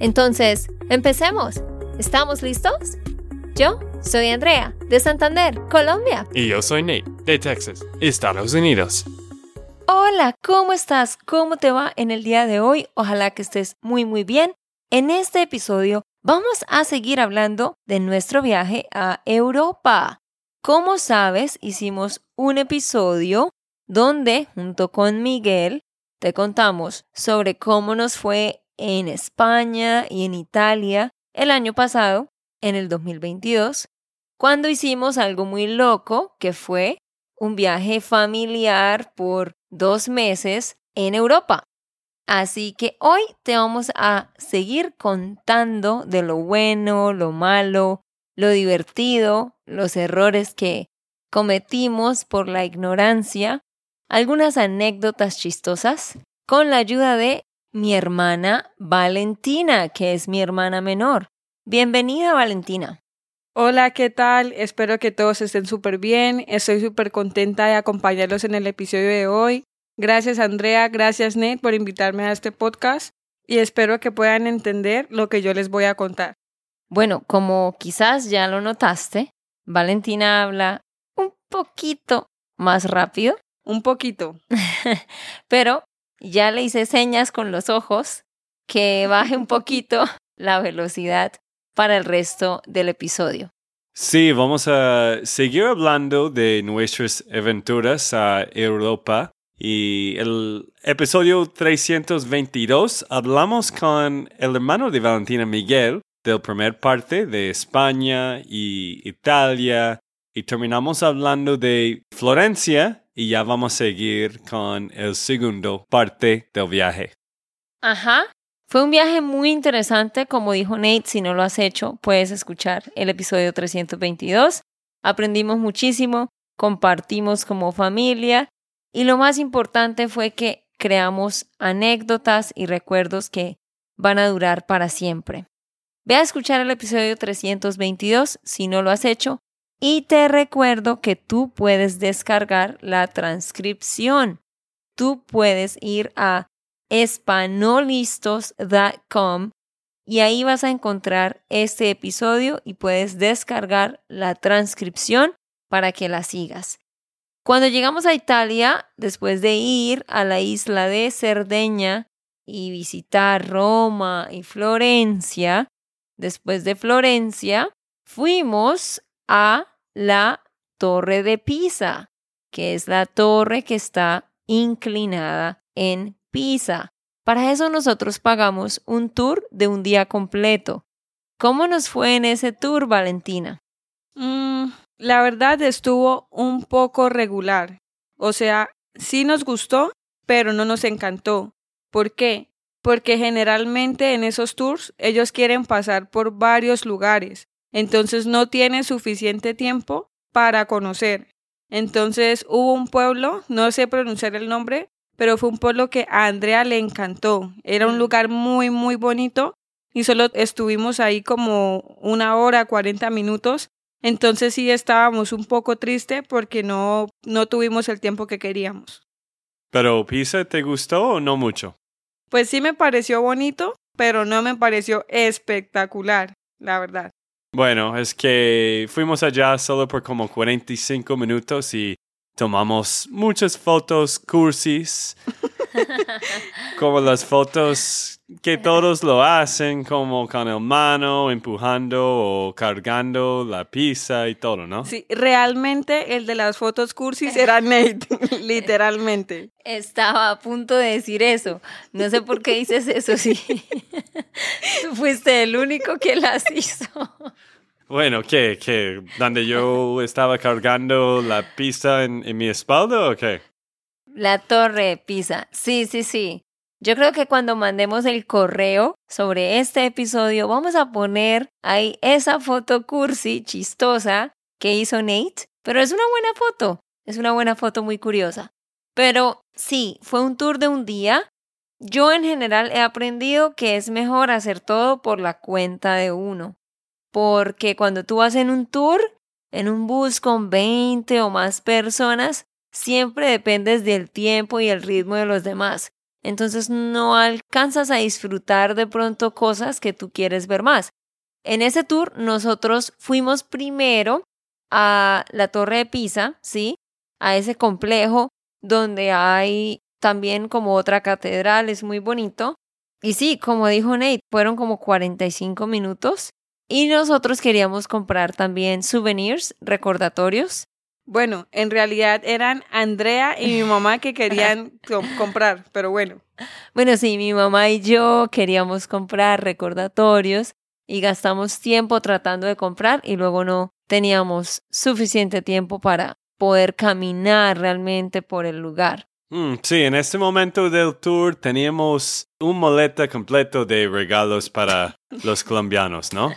Entonces, empecemos. ¿Estamos listos? Yo soy Andrea, de Santander, Colombia. Y yo soy Nate, de Texas, Estados Unidos. Hola, ¿cómo estás? ¿Cómo te va en el día de hoy? Ojalá que estés muy muy bien. En este episodio vamos a seguir hablando de nuestro viaje a Europa. Como sabes, hicimos un episodio donde, junto con Miguel, te contamos sobre cómo nos fue en España y en Italia el año pasado, en el 2022, cuando hicimos algo muy loco, que fue un viaje familiar por dos meses en Europa. Así que hoy te vamos a seguir contando de lo bueno, lo malo, lo divertido, los errores que cometimos por la ignorancia, algunas anécdotas chistosas, con la ayuda de mi hermana Valentina, que es mi hermana menor. Bienvenida, Valentina. Hola, ¿qué tal? Espero que todos estén súper bien. Estoy súper contenta de acompañarlos en el episodio de hoy. Gracias, Andrea. Gracias, Nate, por invitarme a este podcast. Y espero que puedan entender lo que yo les voy a contar. Bueno, como quizás ya lo notaste, Valentina habla un poquito más rápido. Un poquito. Pero ya le hice señas con los ojos que baje un poquito la velocidad para el resto del episodio. Sí, vamos a seguir hablando de nuestras aventuras a Europa. Y el episodio 322 hablamos con el hermano de Valentina Miguel, del primer parte de España y Italia y terminamos hablando de Florencia y ya vamos a seguir con el segundo parte del viaje. Ajá. Fue un viaje muy interesante, como dijo Nate, si no lo has hecho, puedes escuchar el episodio 322. Aprendimos muchísimo, compartimos como familia y lo más importante fue que creamos anécdotas y recuerdos que van a durar para siempre. Ve a escuchar el episodio 322 si no lo has hecho y te recuerdo que tú puedes descargar la transcripción. Tú puedes ir a espanolistos.com y ahí vas a encontrar este episodio y puedes descargar la transcripción para que la sigas. Cuando llegamos a Italia, después de ir a la isla de Cerdeña y visitar Roma y Florencia, Después de Florencia, fuimos a la Torre de Pisa, que es la torre que está inclinada en Pisa. Para eso nosotros pagamos un tour de un día completo. ¿Cómo nos fue en ese tour, Valentina? Mm, la verdad estuvo un poco regular. O sea, sí nos gustó, pero no nos encantó. ¿Por qué? porque generalmente en esos tours ellos quieren pasar por varios lugares, entonces no tienen suficiente tiempo para conocer. Entonces hubo un pueblo, no sé pronunciar el nombre, pero fue un pueblo que a Andrea le encantó. Era un lugar muy, muy bonito y solo estuvimos ahí como una hora, cuarenta minutos. Entonces sí estábamos un poco tristes porque no, no tuvimos el tiempo que queríamos. ¿Pero Pisa te gustó o no mucho? Pues sí me pareció bonito, pero no me pareció espectacular, la verdad. Bueno, es que fuimos allá solo por como 45 minutos y tomamos muchas fotos cursis, como las fotos que todos lo hacen, como con el mano empujando o cargando la pizza y todo, ¿no? Sí, realmente el de las fotos cursis era Nate, literalmente. Estaba a punto de decir eso. No sé por qué dices eso, sí. Tú fuiste el único que las hizo. Bueno, ¿qué? ¿Qué? ¿Donde yo estaba cargando la pizza en, en mi espalda o qué? La torre Pisa. Sí, sí, sí. Yo creo que cuando mandemos el correo sobre este episodio, vamos a poner ahí esa foto cursi, chistosa, que hizo Nate. Pero es una buena foto. Es una buena foto muy curiosa. Pero sí, fue un tour de un día. Yo en general he aprendido que es mejor hacer todo por la cuenta de uno. Porque cuando tú vas en un tour, en un bus con 20 o más personas, siempre dependes del tiempo y el ritmo de los demás. Entonces no alcanzas a disfrutar de pronto cosas que tú quieres ver más. En ese tour nosotros fuimos primero a la Torre de Pisa, ¿sí? A ese complejo donde hay también como otra catedral, es muy bonito. Y sí, como dijo Nate, fueron como 45 minutos y nosotros queríamos comprar también souvenirs, recordatorios. Bueno, en realidad eran Andrea y mi mamá que querían comprar, pero bueno. Bueno, sí, mi mamá y yo queríamos comprar recordatorios y gastamos tiempo tratando de comprar y luego no teníamos suficiente tiempo para poder caminar realmente por el lugar. Mm, sí, en este momento del tour teníamos un maleta completo de regalos para los colombianos, ¿no?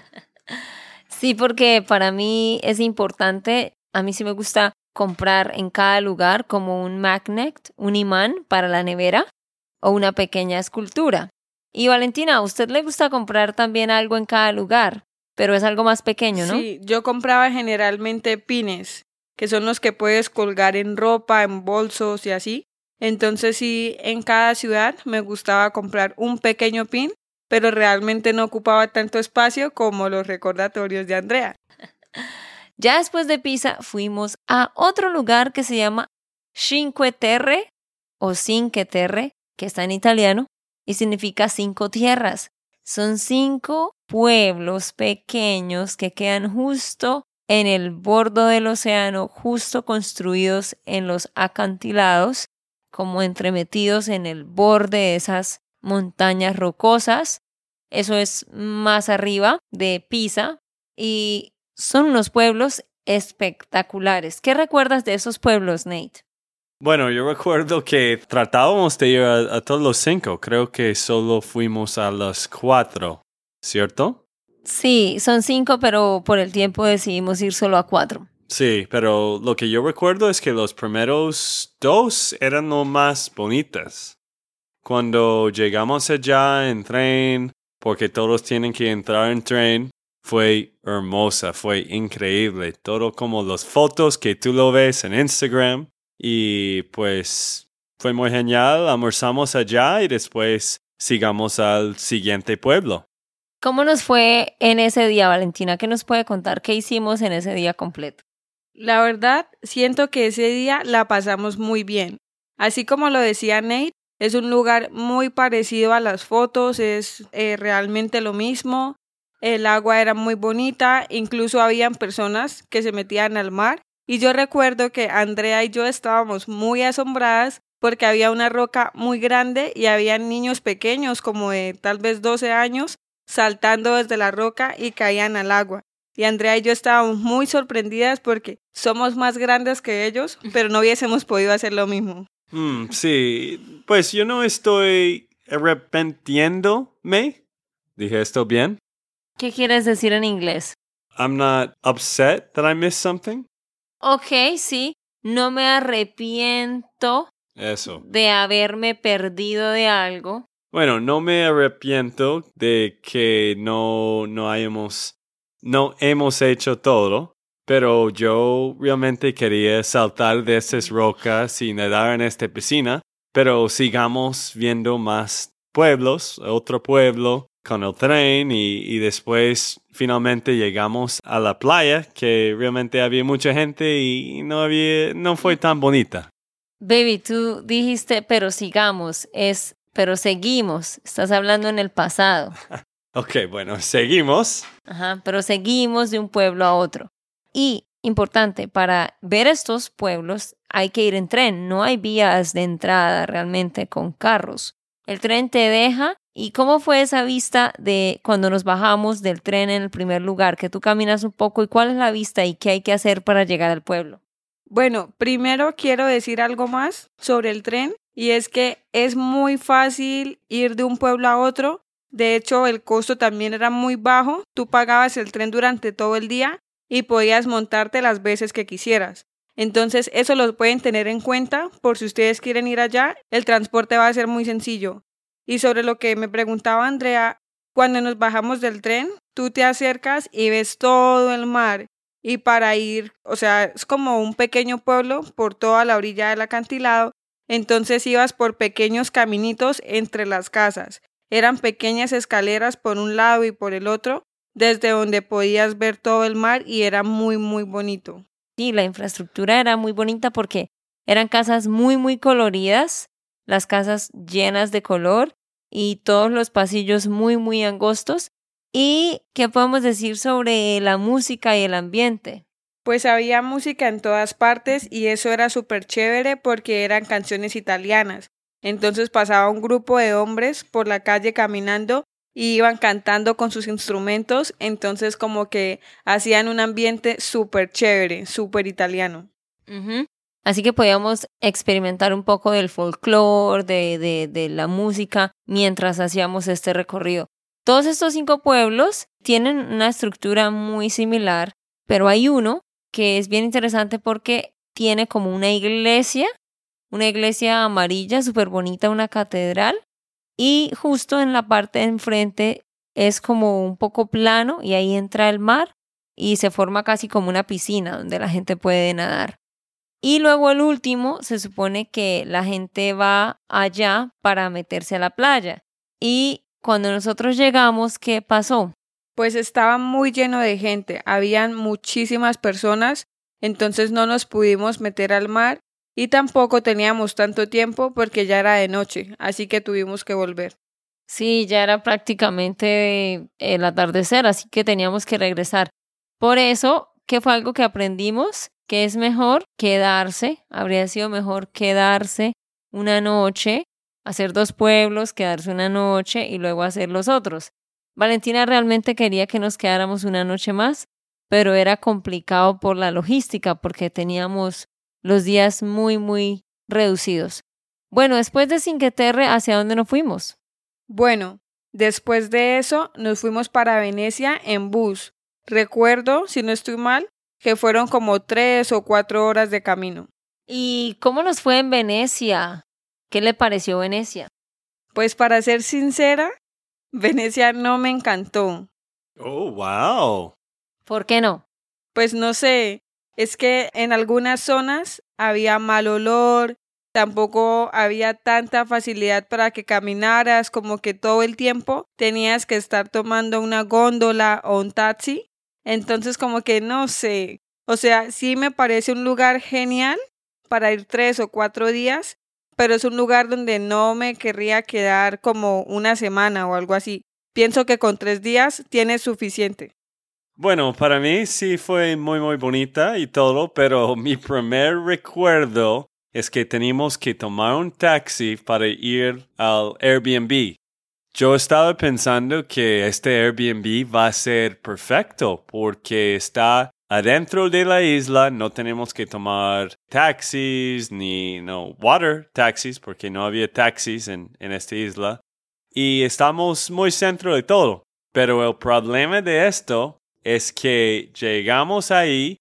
Sí, porque para mí es importante, a mí sí me gusta comprar en cada lugar como un magnet, un imán para la nevera o una pequeña escultura. Y Valentina, ¿a usted le gusta comprar también algo en cada lugar? Pero es algo más pequeño, ¿no? Sí, yo compraba generalmente pines, que son los que puedes colgar en ropa, en bolsos y así. Entonces sí, en cada ciudad me gustaba comprar un pequeño pin, pero realmente no ocupaba tanto espacio como los recordatorios de Andrea. Ya después de Pisa fuimos a otro lugar que se llama Cinque Terre o Cinque Terre, que está en italiano y significa cinco tierras. Son cinco pueblos pequeños que quedan justo en el borde del océano, justo construidos en los acantilados, como entremetidos en el borde de esas montañas rocosas. Eso es más arriba de Pisa y son unos pueblos espectaculares. ¿Qué recuerdas de esos pueblos, Nate? Bueno, yo recuerdo que tratábamos de ir a, todos los cinco. Creo que solo fuimos a los cuatro, ¿cierto? Sí, son cinco, pero por el tiempo decidimos ir solo a cuatro. Sí, pero lo que yo recuerdo es que los primeros dos eran lo más bonitas. Cuando llegamos allá en tren, porque todos tienen que entrar en tren, fue hermosa, fue increíble. Todo como las fotos que tú lo ves en Instagram y pues fue muy genial, almorzamos allá y después sigamos al siguiente pueblo. ¿Cómo nos fue en ese día, Valentina? ¿Qué nos puede contar? ¿Qué hicimos en ese día completo? La verdad, siento que ese día la pasamos muy bien. Así como lo decía Nate, es un lugar muy parecido a las fotos, es eh, realmente lo mismo. El agua era muy bonita, incluso habían personas que se metían al mar y yo recuerdo que Andrea y yo estábamos muy asombradas porque había una roca muy grande y había niños pequeños como de tal vez 12 años saltando desde la roca y caían al agua. Y Andrea y yo estábamos muy sorprendidas porque somos más grandes que ellos, pero no hubiésemos podido hacer lo mismo. Mm, sí, pues yo no estoy arrepentiéndome. ¿Dije esto bien? ¿Qué quieres decir en inglés? I'm not upset that I missed something. Ok, sí, no me arrepiento Eso. de haberme perdido de algo. Bueno, no me arrepiento de que no, no hayamos, no hemos hecho todo, pero yo realmente quería saltar de esas rocas y nadar en esta piscina, pero sigamos viendo más pueblos, otro pueblo, con el tren y, después finalmente llegamos a la playa que realmente había mucha gente y no había no fue tan bonita. Baby, tú dijiste pero sigamos, es pero seguimos, estás hablando en el pasado. ok, bueno, seguimos. Ajá, pero seguimos de un pueblo a otro. Y importante, para ver estos pueblos hay que ir en tren, no hay vías de entrada realmente con carros. El tren te deja ¿Y cómo fue esa vista de cuando nos bajamos del tren en el primer lugar? Que tú caminas un poco y cuál es la vista y qué hay que hacer para llegar al pueblo. Bueno, primero quiero decir algo más sobre el tren y es que es muy fácil ir de un pueblo a otro. De hecho, el costo también era muy bajo. Tú pagabas el tren durante todo el día y podías montarte las veces que quisieras. Entonces, eso lo pueden tener en cuenta por si ustedes quieren ir allá. El transporte va a ser muy sencillo. Y sobre lo que me preguntaba Andrea, cuando nos bajamos del tren, tú te acercas y ves todo el mar. Y para ir, o sea, es como un pequeño pueblo por toda la orilla del acantilado. Entonces ibas por pequeños caminitos entre las casas. Eran pequeñas escaleras por un lado y por el otro, desde donde podías ver todo el mar y era muy, muy bonito. Sí, la infraestructura era muy bonita porque eran casas muy, muy coloridas, las casas llenas de color y todos los pasillos muy, muy angostos. ¿Y qué podemos decir sobre la música y el ambiente? Pues había música en todas partes y eso era súper chévere porque eran canciones italianas. Entonces pasaba un grupo de hombres por la calle caminando y iban cantando con sus instrumentos, entonces como que hacían un ambiente súper chévere, súper italiano. Así que podíamos experimentar un poco del folclore, de, de, de la música, mientras hacíamos este recorrido. Todos estos cinco pueblos tienen una estructura muy similar, pero hay uno que es bien interesante porque tiene como una iglesia, una iglesia amarilla súper bonita, una catedral, y justo en la parte de enfrente es como un poco plano y ahí entra el mar y se forma casi como una piscina donde la gente puede nadar. Y luego el último, se supone que la gente va allá para meterse a la playa. Y cuando nosotros llegamos, ¿qué pasó? Pues estaba muy lleno de gente, habían muchísimas personas, entonces no nos pudimos meter al mar y tampoco teníamos tanto tiempo porque ya era de noche, así que tuvimos que volver. Sí, ya era prácticamente el atardecer, así que teníamos que regresar. Por eso, ¿qué fue algo que aprendimos? Que es mejor quedarse, habría sido mejor quedarse una noche, hacer dos pueblos, quedarse una noche y luego hacer los otros. Valentina realmente quería que nos quedáramos una noche más, pero era complicado por la logística porque teníamos los días muy, muy reducidos. Bueno, después de Cinqueterre, ¿hacia dónde nos fuimos? Bueno, después de eso nos fuimos para Venecia en bus. Recuerdo, si no estoy mal, que fueron como tres o cuatro horas de camino. ¿Y cómo nos fue en Venecia? ¿Qué le pareció Venecia? Pues para ser sincera, Venecia no me encantó. Oh, wow. ¿Por qué no? Pues no sé, es que en algunas zonas había mal olor, tampoco había tanta facilidad para que caminaras, como que todo el tiempo tenías que estar tomando una góndola o un taxi. Entonces como que no sé, o sea, sí me parece un lugar genial para ir tres o cuatro días, pero es un lugar donde no me querría quedar como una semana o algo así. Pienso que con tres días tienes suficiente. Bueno, para mí sí fue muy, muy bonita y todo, pero mi primer recuerdo es que teníamos que tomar un taxi para ir al Airbnb. Yo estaba pensando que este Airbnb va a ser perfecto porque está adentro de la isla, no tenemos que tomar taxis ni no water taxis porque no había taxis en, en esta isla y estamos muy centro de todo. Pero el problema de esto es que llegamos ahí,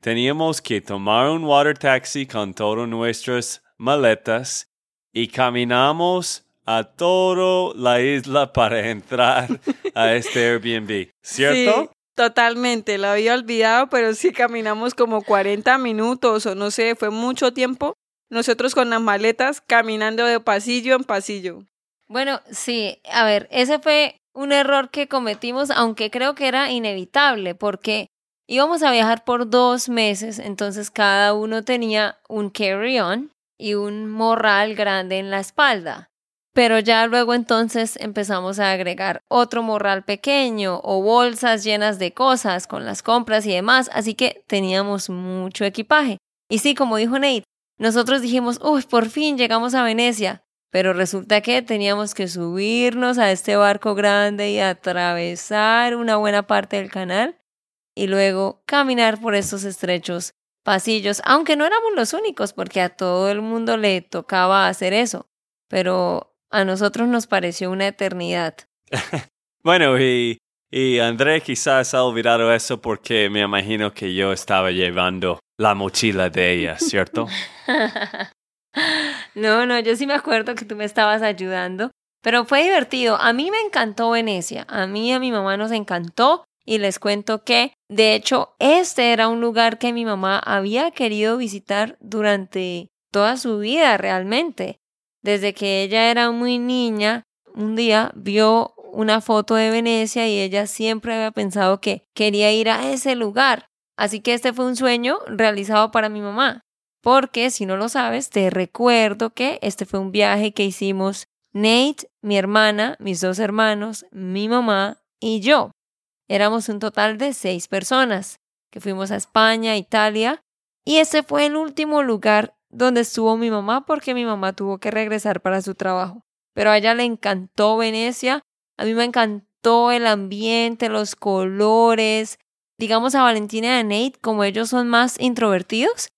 teníamos que tomar un water taxi con todas nuestras maletas y caminamos a toda la isla para entrar a este Airbnb, ¿cierto? Sí, totalmente, lo había olvidado, pero sí caminamos como 40 minutos o no sé, fue mucho tiempo. Nosotros con las maletas caminando de pasillo en pasillo. Bueno, sí, a ver, ese fue un error que cometimos, aunque creo que era inevitable, porque íbamos a viajar por dos meses, entonces cada uno tenía un carry-on y un morral grande en la espalda. Pero ya luego entonces empezamos a agregar otro morral pequeño o bolsas llenas de cosas con las compras y demás, así que teníamos mucho equipaje. Y sí, como dijo Nate, nosotros dijimos, uy, por fin llegamos a Venecia. Pero resulta que teníamos que subirnos a este barco grande y atravesar una buena parte del canal y luego caminar por estos estrechos pasillos, aunque no éramos los únicos, porque a todo el mundo le tocaba hacer eso, pero a nosotros nos pareció una eternidad. bueno, y, y André quizás ha olvidado eso porque me imagino que yo estaba llevando la mochila de ella, ¿cierto? no, no, yo sí me acuerdo que tú me estabas ayudando, pero fue divertido. A mí me encantó Venecia, a mí y a mi mamá nos encantó y les cuento que, de hecho, este era un lugar que mi mamá había querido visitar durante toda su vida realmente. Desde que ella era muy niña, un día vio una foto de Venecia y ella siempre había pensado que quería ir a ese lugar. Así que este fue un sueño realizado para mi mamá. Porque si no lo sabes, te recuerdo que este fue un viaje que hicimos Nate, mi hermana, mis dos hermanos, mi mamá y yo. Éramos un total de seis personas que fuimos a España, Italia, y ese fue el último lugar donde estuvo mi mamá porque mi mamá tuvo que regresar para su trabajo. Pero a ella le encantó Venecia, a mí me encantó el ambiente, los colores. Digamos a Valentina y a Nate, como ellos son más introvertidos,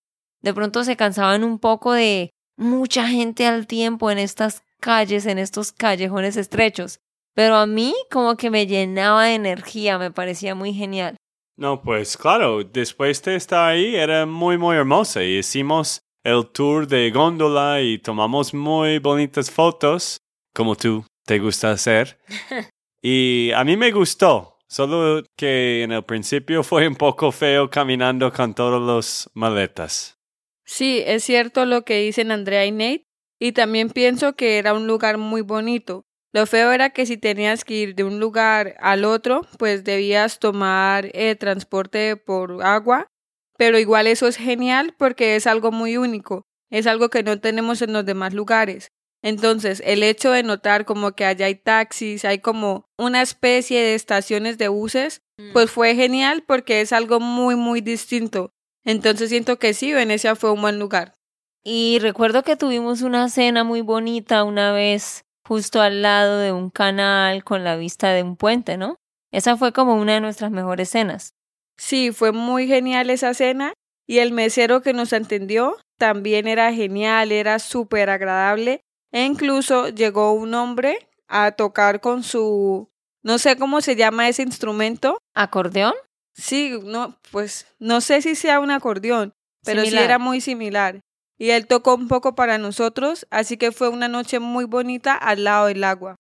de pronto se cansaban un poco de mucha gente al tiempo en estas calles, en estos callejones estrechos. Pero a mí como que me llenaba de energía, me parecía muy genial. No, pues claro, después de estar ahí era muy, muy hermosa y hicimos el tour de góndola y tomamos muy bonitas fotos, como tú te gusta hacer. y a mí me gustó, solo que en el principio fue un poco feo caminando con todas las maletas. Sí, es cierto lo que dicen Andrea y Nate, y también pienso que era un lugar muy bonito. Lo feo era que si tenías que ir de un lugar al otro, pues debías tomar eh, transporte por agua, pero igual eso es genial porque es algo muy único, es algo que no tenemos en los demás lugares. Entonces, el hecho de notar como que allá hay taxis, hay como una especie de estaciones de buses, mm. pues fue genial porque es algo muy, muy distinto. Entonces siento que sí, Venecia fue un buen lugar. Y recuerdo que tuvimos una cena muy bonita una vez justo al lado de un canal con la vista de un puente, ¿no? Esa fue como una de nuestras mejores cenas. Sí, fue muy genial esa cena y el mesero que nos atendió también era genial, era súper agradable e incluso llegó un hombre a tocar con su, no sé cómo se llama ese instrumento. ¿Acordeón? Sí, no, pues no sé si sea un acordeón, pero sí era muy similar. Y él tocó un poco para nosotros, así que fue una noche muy bonita al lado del agua.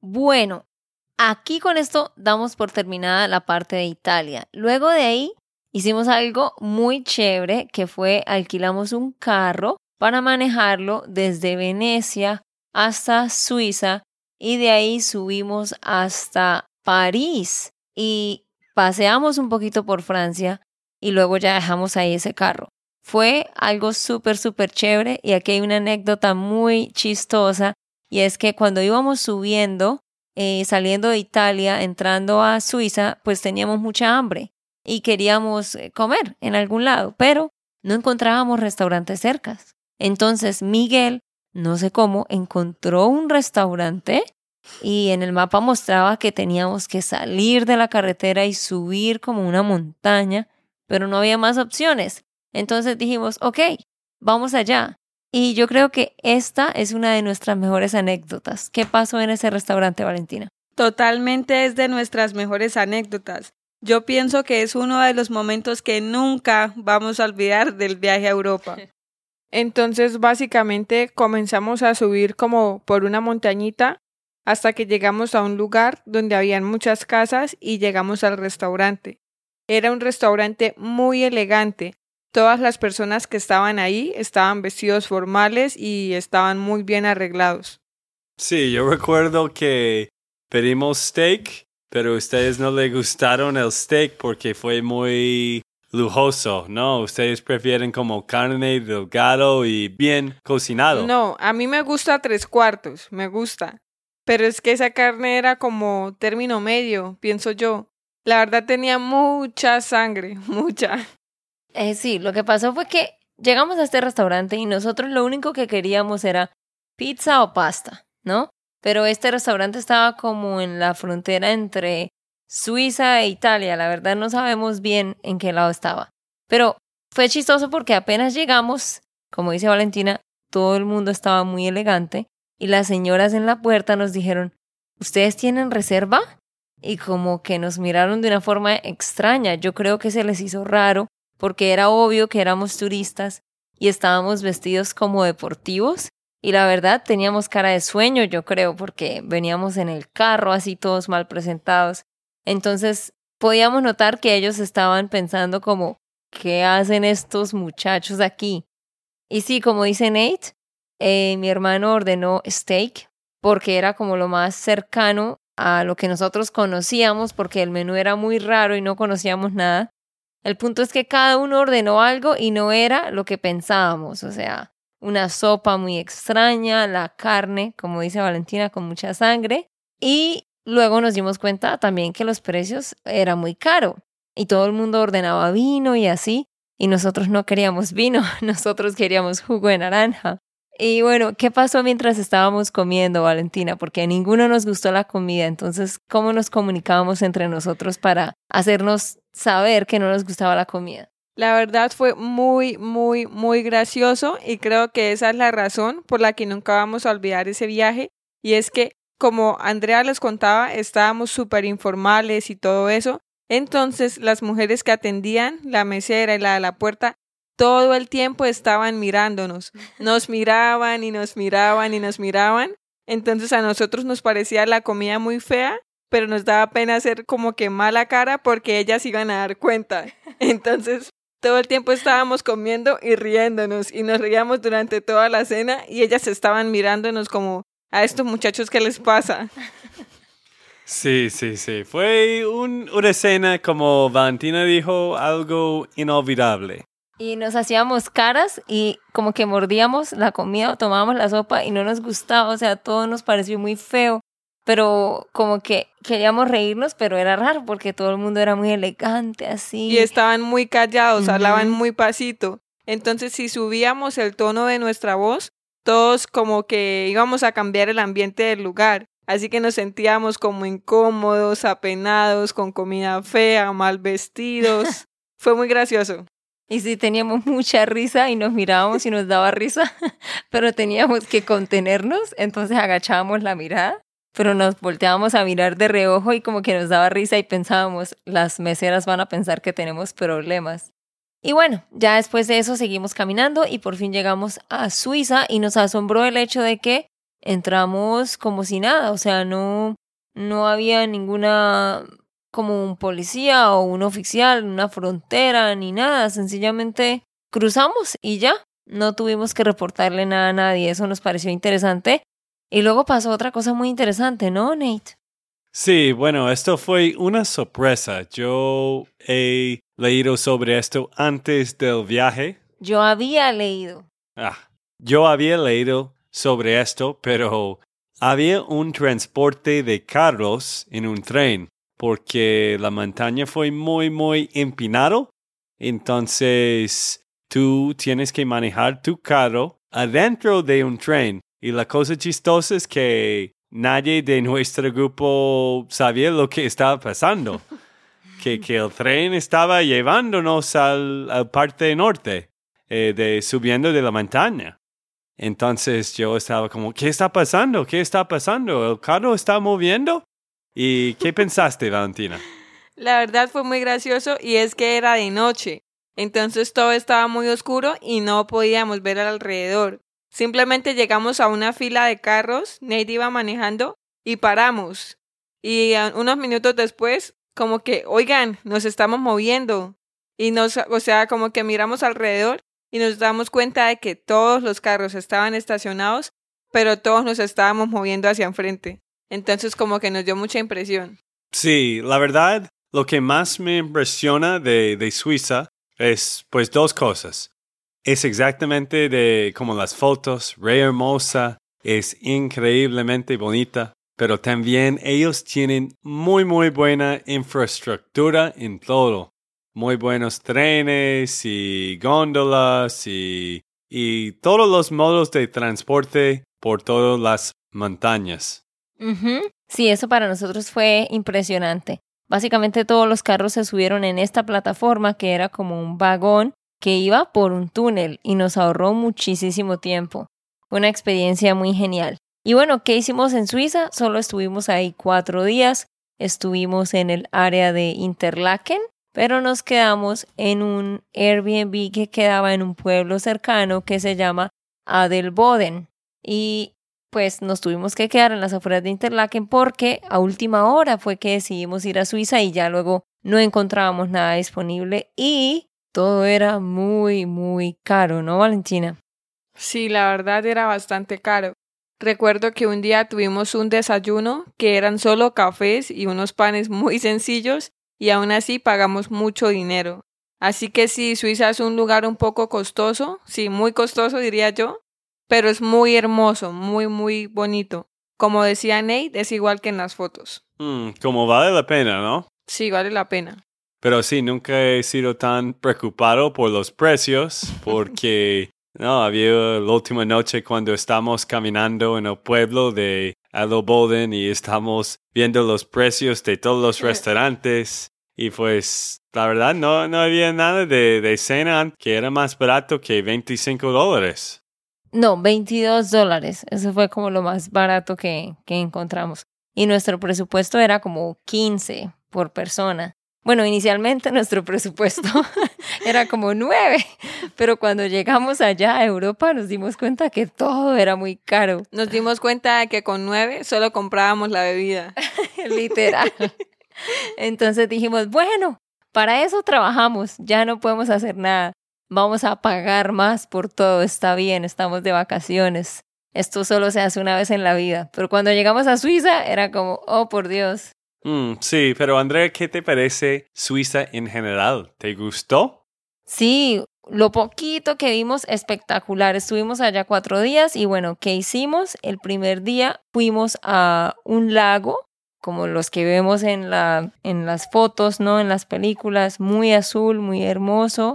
Bueno, aquí con esto damos por terminada la parte de Italia. Luego de ahí hicimos algo muy chévere que fue alquilamos un carro para manejarlo desde Venecia hasta Suiza y de ahí subimos hasta París. Y paseamos un poquito por Francia y luego ya dejamos ahí ese carro. Fue algo súper, súper chévere y aquí hay una anécdota muy chistosa y es que cuando íbamos subiendo, eh, saliendo de Italia, entrando a Suiza, pues teníamos mucha hambre y queríamos eh, comer en algún lado, pero no encontrábamos restaurantes cercas. Entonces Miguel, no sé cómo, encontró un restaurante y en el mapa mostraba que teníamos que salir de la carretera y subir como una montaña, pero no había más opciones. Entonces dijimos, ok, vamos allá. Y yo creo que esta es una de nuestras mejores anécdotas. ¿Qué pasó en ese restaurante, Valentina? Totalmente es de nuestras mejores anécdotas. Yo pienso que es uno de los momentos que nunca vamos a olvidar del viaje a Europa. Entonces, básicamente, comenzamos a subir como por una montañita hasta que llegamos a un lugar donde habían muchas casas y llegamos al restaurante. Era un restaurante muy elegante. Todas las personas que estaban ahí estaban vestidos formales y estaban muy bien arreglados. Sí, yo recuerdo que pedimos steak, pero a ustedes no les gustaron el steak porque fue muy lujoso, ¿no? Ustedes prefieren como carne delgado y bien cocinado. No, a mí me gusta tres cuartos, me gusta. Pero es que esa carne era como término medio, pienso yo. La verdad tenía mucha sangre, mucha. Eh, sí, lo que pasó fue que llegamos a este restaurante y nosotros lo único que queríamos era pizza o pasta, ¿no? Pero este restaurante estaba como en la frontera entre Suiza e Italia. La verdad no sabemos bien en qué lado estaba. Pero fue chistoso porque apenas llegamos, como dice Valentina, todo el mundo estaba muy elegante y las señoras en la puerta nos dijeron, ¿ustedes tienen reserva? Y como que nos miraron de una forma extraña. Yo creo que se les hizo raro porque era obvio que éramos turistas y estábamos vestidos como deportivos. Y la verdad teníamos cara de sueño, yo creo, porque veníamos en el carro así todos mal presentados. Entonces podíamos notar que ellos estaban pensando como, ¿qué hacen estos muchachos aquí? Y sí, como dice Nate, eh, mi hermano ordenó steak porque era como lo más cercano a lo que nosotros conocíamos, porque el menú era muy raro y no conocíamos nada. El punto es que cada uno ordenó algo y no era lo que pensábamos, o sea, una sopa muy extraña, la carne, como dice Valentina, con mucha sangre, y luego nos dimos cuenta también que los precios eran muy caros y todo el mundo ordenaba vino y así, y nosotros no queríamos vino, nosotros queríamos jugo de naranja. Y bueno, ¿qué pasó mientras estábamos comiendo, Valentina? Porque a ninguno nos gustó la comida, entonces, ¿cómo nos comunicábamos entre nosotros para hacernos saber que no nos gustaba la comida? La verdad fue muy, muy, muy gracioso y creo que esa es la razón por la que nunca vamos a olvidar ese viaje. Y es que, como Andrea les contaba, estábamos súper informales y todo eso. Entonces, las mujeres que atendían, la mesera y la de la puerta, todo el tiempo estaban mirándonos. Nos miraban y nos miraban y nos miraban. Entonces a nosotros nos parecía la comida muy fea, pero nos daba pena hacer como que mala cara porque ellas iban a dar cuenta. Entonces todo el tiempo estábamos comiendo y riéndonos y nos reíamos durante toda la cena y ellas estaban mirándonos como a estos muchachos qué les pasa. Sí, sí, sí. Fue un, una escena, como Valentina dijo, algo inolvidable. Y nos hacíamos caras y como que mordíamos la comida o tomábamos la sopa y no nos gustaba, o sea, todo nos pareció muy feo, pero como que queríamos reírnos, pero era raro porque todo el mundo era muy elegante así. Y estaban muy callados, hablaban muy pasito. Entonces, si subíamos el tono de nuestra voz, todos como que íbamos a cambiar el ambiente del lugar. Así que nos sentíamos como incómodos, apenados, con comida fea, mal vestidos. Fue muy gracioso. Y sí, teníamos mucha risa y nos mirábamos y nos daba risa, pero teníamos que contenernos, entonces agachábamos la mirada, pero nos volteábamos a mirar de reojo y como que nos daba risa y pensábamos, las meseras van a pensar que tenemos problemas. Y bueno, ya después de eso seguimos caminando y por fin llegamos a Suiza y nos asombró el hecho de que entramos como si nada, o sea, no, no había ninguna como un policía o un oficial, una frontera, ni nada, sencillamente cruzamos y ya, no tuvimos que reportarle nada a nadie, eso nos pareció interesante. Y luego pasó otra cosa muy interesante, ¿no, Nate? Sí, bueno, esto fue una sorpresa. Yo he leído sobre esto antes del viaje. Yo había leído. Ah, yo había leído sobre esto, pero había un transporte de carros en un tren porque la montaña fue muy, muy empinado. Entonces, tú tienes que manejar tu carro adentro de un tren. Y la cosa chistosa es que nadie de nuestro grupo sabía lo que estaba pasando. que, que el tren estaba llevándonos al, al parte norte, eh, de, subiendo de la montaña. Entonces yo estaba como, ¿qué está pasando? ¿Qué está pasando? ¿El carro está moviendo? ¿Y qué pensaste, Valentina? La verdad fue muy gracioso y es que era de noche. Entonces todo estaba muy oscuro y no podíamos ver alrededor. Simplemente llegamos a una fila de carros, Nate iba manejando y paramos. Y unos minutos después, como que, oigan, nos estamos moviendo. Y nos, o sea, como que miramos alrededor y nos damos cuenta de que todos los carros estaban estacionados, pero todos nos estábamos moviendo hacia enfrente. Entonces como que nos dio mucha impresión. Sí, la verdad, lo que más me impresiona de, de Suiza es pues dos cosas. Es exactamente de como las fotos, re hermosa, es increíblemente bonita, pero también ellos tienen muy muy buena infraestructura en todo. Muy buenos trenes y góndolas y, y todos los modos de transporte por todas las montañas. Sí, eso para nosotros fue impresionante. Básicamente todos los carros se subieron en esta plataforma que era como un vagón que iba por un túnel y nos ahorró muchísimo tiempo. Una experiencia muy genial. Y bueno, ¿qué hicimos en Suiza? Solo estuvimos ahí cuatro días. Estuvimos en el área de Interlaken, pero nos quedamos en un Airbnb que quedaba en un pueblo cercano que se llama Adelboden. Y pues nos tuvimos que quedar en las afueras de Interlaken porque a última hora fue que decidimos ir a Suiza y ya luego no encontrábamos nada disponible y todo era muy, muy caro, ¿no, Valentina? Sí, la verdad era bastante caro. Recuerdo que un día tuvimos un desayuno que eran solo cafés y unos panes muy sencillos y aún así pagamos mucho dinero. Así que sí, Suiza es un lugar un poco costoso, sí, muy costoso diría yo, pero es muy hermoso, muy, muy bonito. Como decía Nate, es igual que en las fotos. Mm, como vale la pena, ¿no? Sí, vale la pena. Pero sí, nunca he sido tan preocupado por los precios porque no, había la última noche cuando estamos caminando en el pueblo de Adelboden y estamos viendo los precios de todos los restaurantes y pues la verdad no, no había nada de, de cena que era más barato que 25 dólares. No, 22 dólares. Eso fue como lo más barato que, que encontramos. Y nuestro presupuesto era como 15 por persona. Bueno, inicialmente nuestro presupuesto era como 9, pero cuando llegamos allá a Europa nos dimos cuenta que todo era muy caro. Nos dimos cuenta de que con 9 solo comprábamos la bebida. Literal. Entonces dijimos, bueno, para eso trabajamos, ya no podemos hacer nada vamos a pagar más por todo, está bien, estamos de vacaciones. Esto solo se hace una vez en la vida. Pero cuando llegamos a Suiza era como, oh, por Dios. Mm, sí, pero Andrea, ¿qué te parece Suiza en general? ¿Te gustó? Sí, lo poquito que vimos espectacular. Estuvimos allá cuatro días y bueno, ¿qué hicimos? El primer día fuimos a un lago, como los que vemos en, la, en las fotos, ¿no? En las películas, muy azul, muy hermoso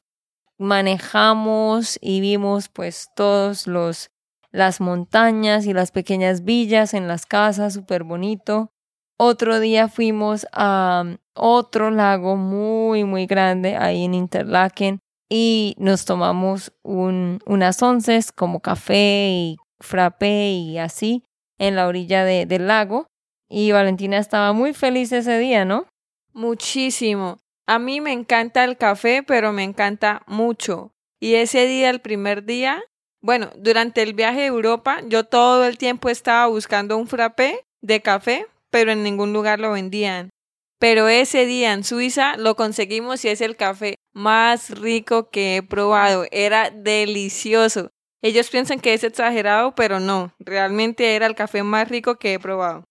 manejamos y vimos pues todos los las montañas y las pequeñas villas en las casas, súper bonito. Otro día fuimos a um, otro lago muy, muy grande ahí en Interlaken y nos tomamos un, unas onces como café y frappé y así en la orilla de, del lago. Y Valentina estaba muy feliz ese día, ¿no? Muchísimo. A mí me encanta el café, pero me encanta mucho. Y ese día, el primer día, bueno, durante el viaje a Europa, yo todo el tiempo estaba buscando un frappé de café, pero en ningún lugar lo vendían. Pero ese día en Suiza lo conseguimos y es el café más rico que he probado. Era delicioso. Ellos piensan que es exagerado, pero no, realmente era el café más rico que he probado.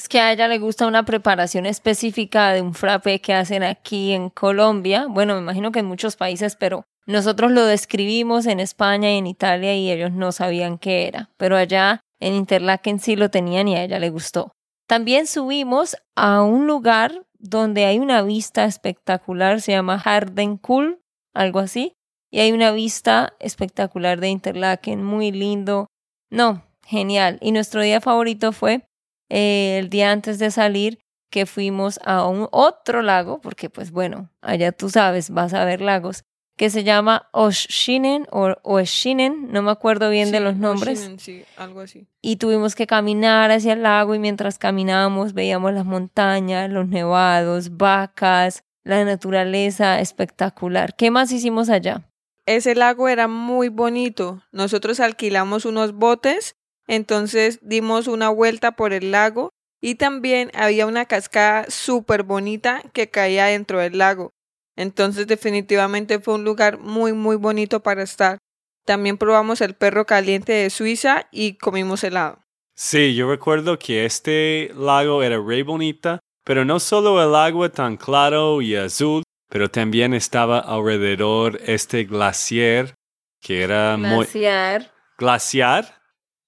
Es que a ella le gusta una preparación específica de un frappé que hacen aquí en Colombia. Bueno, me imagino que en muchos países, pero nosotros lo describimos en España y en Italia y ellos no sabían qué era. Pero allá en Interlaken sí lo tenían y a ella le gustó. También subimos a un lugar donde hay una vista espectacular, se llama Hardenkuhl, algo así. Y hay una vista espectacular de Interlaken, muy lindo. No, genial. Y nuestro día favorito fue eh, el día antes de salir que fuimos a un otro lago, porque pues bueno, allá tú sabes, vas a ver lagos, que se llama Oshinen o Oshinen, no me acuerdo bien de los nombres. sí, algo así. Y tuvimos que caminar hacia el lago y mientras caminábamos veíamos las montañas, los nevados, vacas, la naturaleza espectacular. ¿Qué más hicimos allá? Ese lago era muy bonito. Nosotros alquilamos unos botes entonces dimos una vuelta por el lago y también había una cascada súper bonita que caía dentro del lago. Entonces definitivamente fue un lugar muy muy bonito para estar. También probamos el perro caliente de Suiza y comimos helado. Sí, yo recuerdo que este lago era re bonita, pero no solo el agua tan claro y azul, pero también estaba alrededor este glaciar que era glaciar. muy... Glaciar.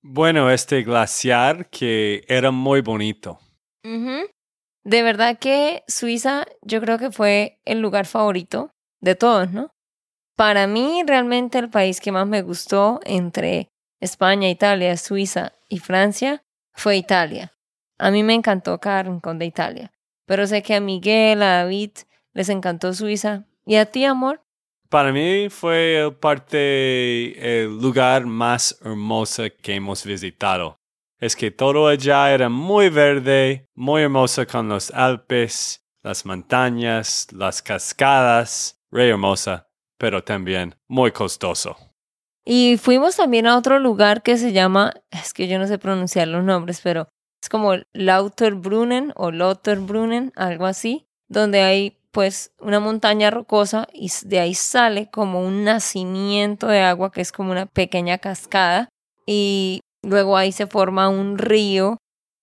Bueno, este glaciar que era muy bonito. De verdad que Suiza yo creo que fue el lugar favorito de todos, ¿no? Para mí realmente el país que más me gustó entre España, Italia, Suiza y Francia fue Italia. A mí me encantó cada rincón de Italia, pero sé que a Miguel, a David les encantó Suiza. ¿Y a ti, amor? Para mí fue el parte, el lugar más hermoso que hemos visitado. Es que todo allá era muy verde, muy hermoso con los Alpes, las montañas, las cascadas, re hermosa, pero también muy costoso. Y fuimos también a otro lugar que se llama, es que yo no sé pronunciar los nombres, pero es como Lauterbrunnen o Lauterbrunnen, algo así, donde hay pues una montaña rocosa y de ahí sale como un nacimiento de agua que es como una pequeña cascada y luego ahí se forma un río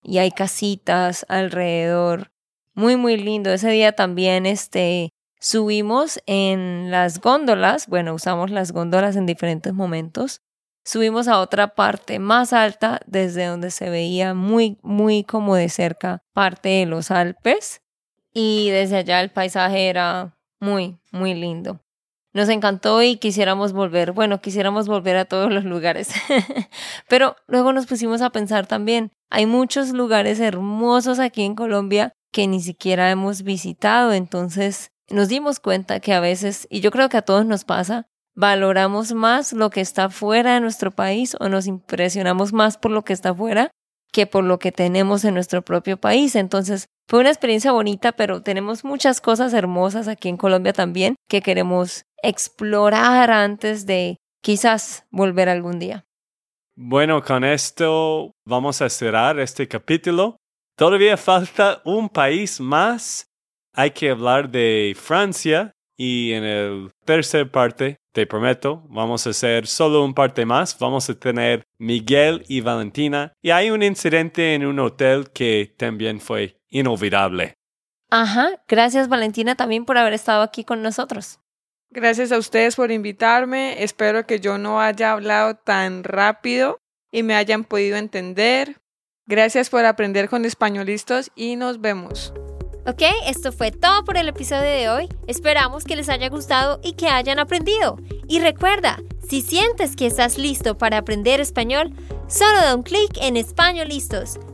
y hay casitas alrededor. Muy muy lindo. Ese día también este subimos en las góndolas, bueno, usamos las góndolas en diferentes momentos. Subimos a otra parte más alta desde donde se veía muy muy como de cerca parte de los Alpes y desde allá el paisaje era muy, muy lindo. Nos encantó y quisiéramos volver, bueno, quisiéramos volver a todos los lugares. Pero luego nos pusimos a pensar también, hay muchos lugares hermosos aquí en Colombia que ni siquiera hemos visitado, entonces nos dimos cuenta que a veces, y yo creo que a todos nos pasa, valoramos más lo que está fuera de nuestro país o nos impresionamos más por lo que está fuera que por lo que tenemos en nuestro propio país. Entonces, fue una experiencia bonita, pero tenemos muchas cosas hermosas aquí en Colombia también que queremos explorar antes de quizás volver algún día. Bueno, con esto vamos a cerrar este capítulo. Todavía falta un país más. Hay que hablar de Francia y en el tercer parte, te prometo, vamos a hacer solo un parte más. Vamos a tener Miguel y Valentina. Y hay un incidente en un hotel que también fue inolvidable. Ajá, gracias Valentina también por haber estado aquí con nosotros. Gracias a ustedes por invitarme. Espero que yo no haya hablado tan rápido y me hayan podido entender. Gracias por aprender con españolistas y nos vemos. Ok, esto fue todo por el episodio de hoy. Esperamos que les haya gustado y que hayan aprendido. Y recuerda, si sientes que estás listo para aprender español, solo da un clic en Español Listos.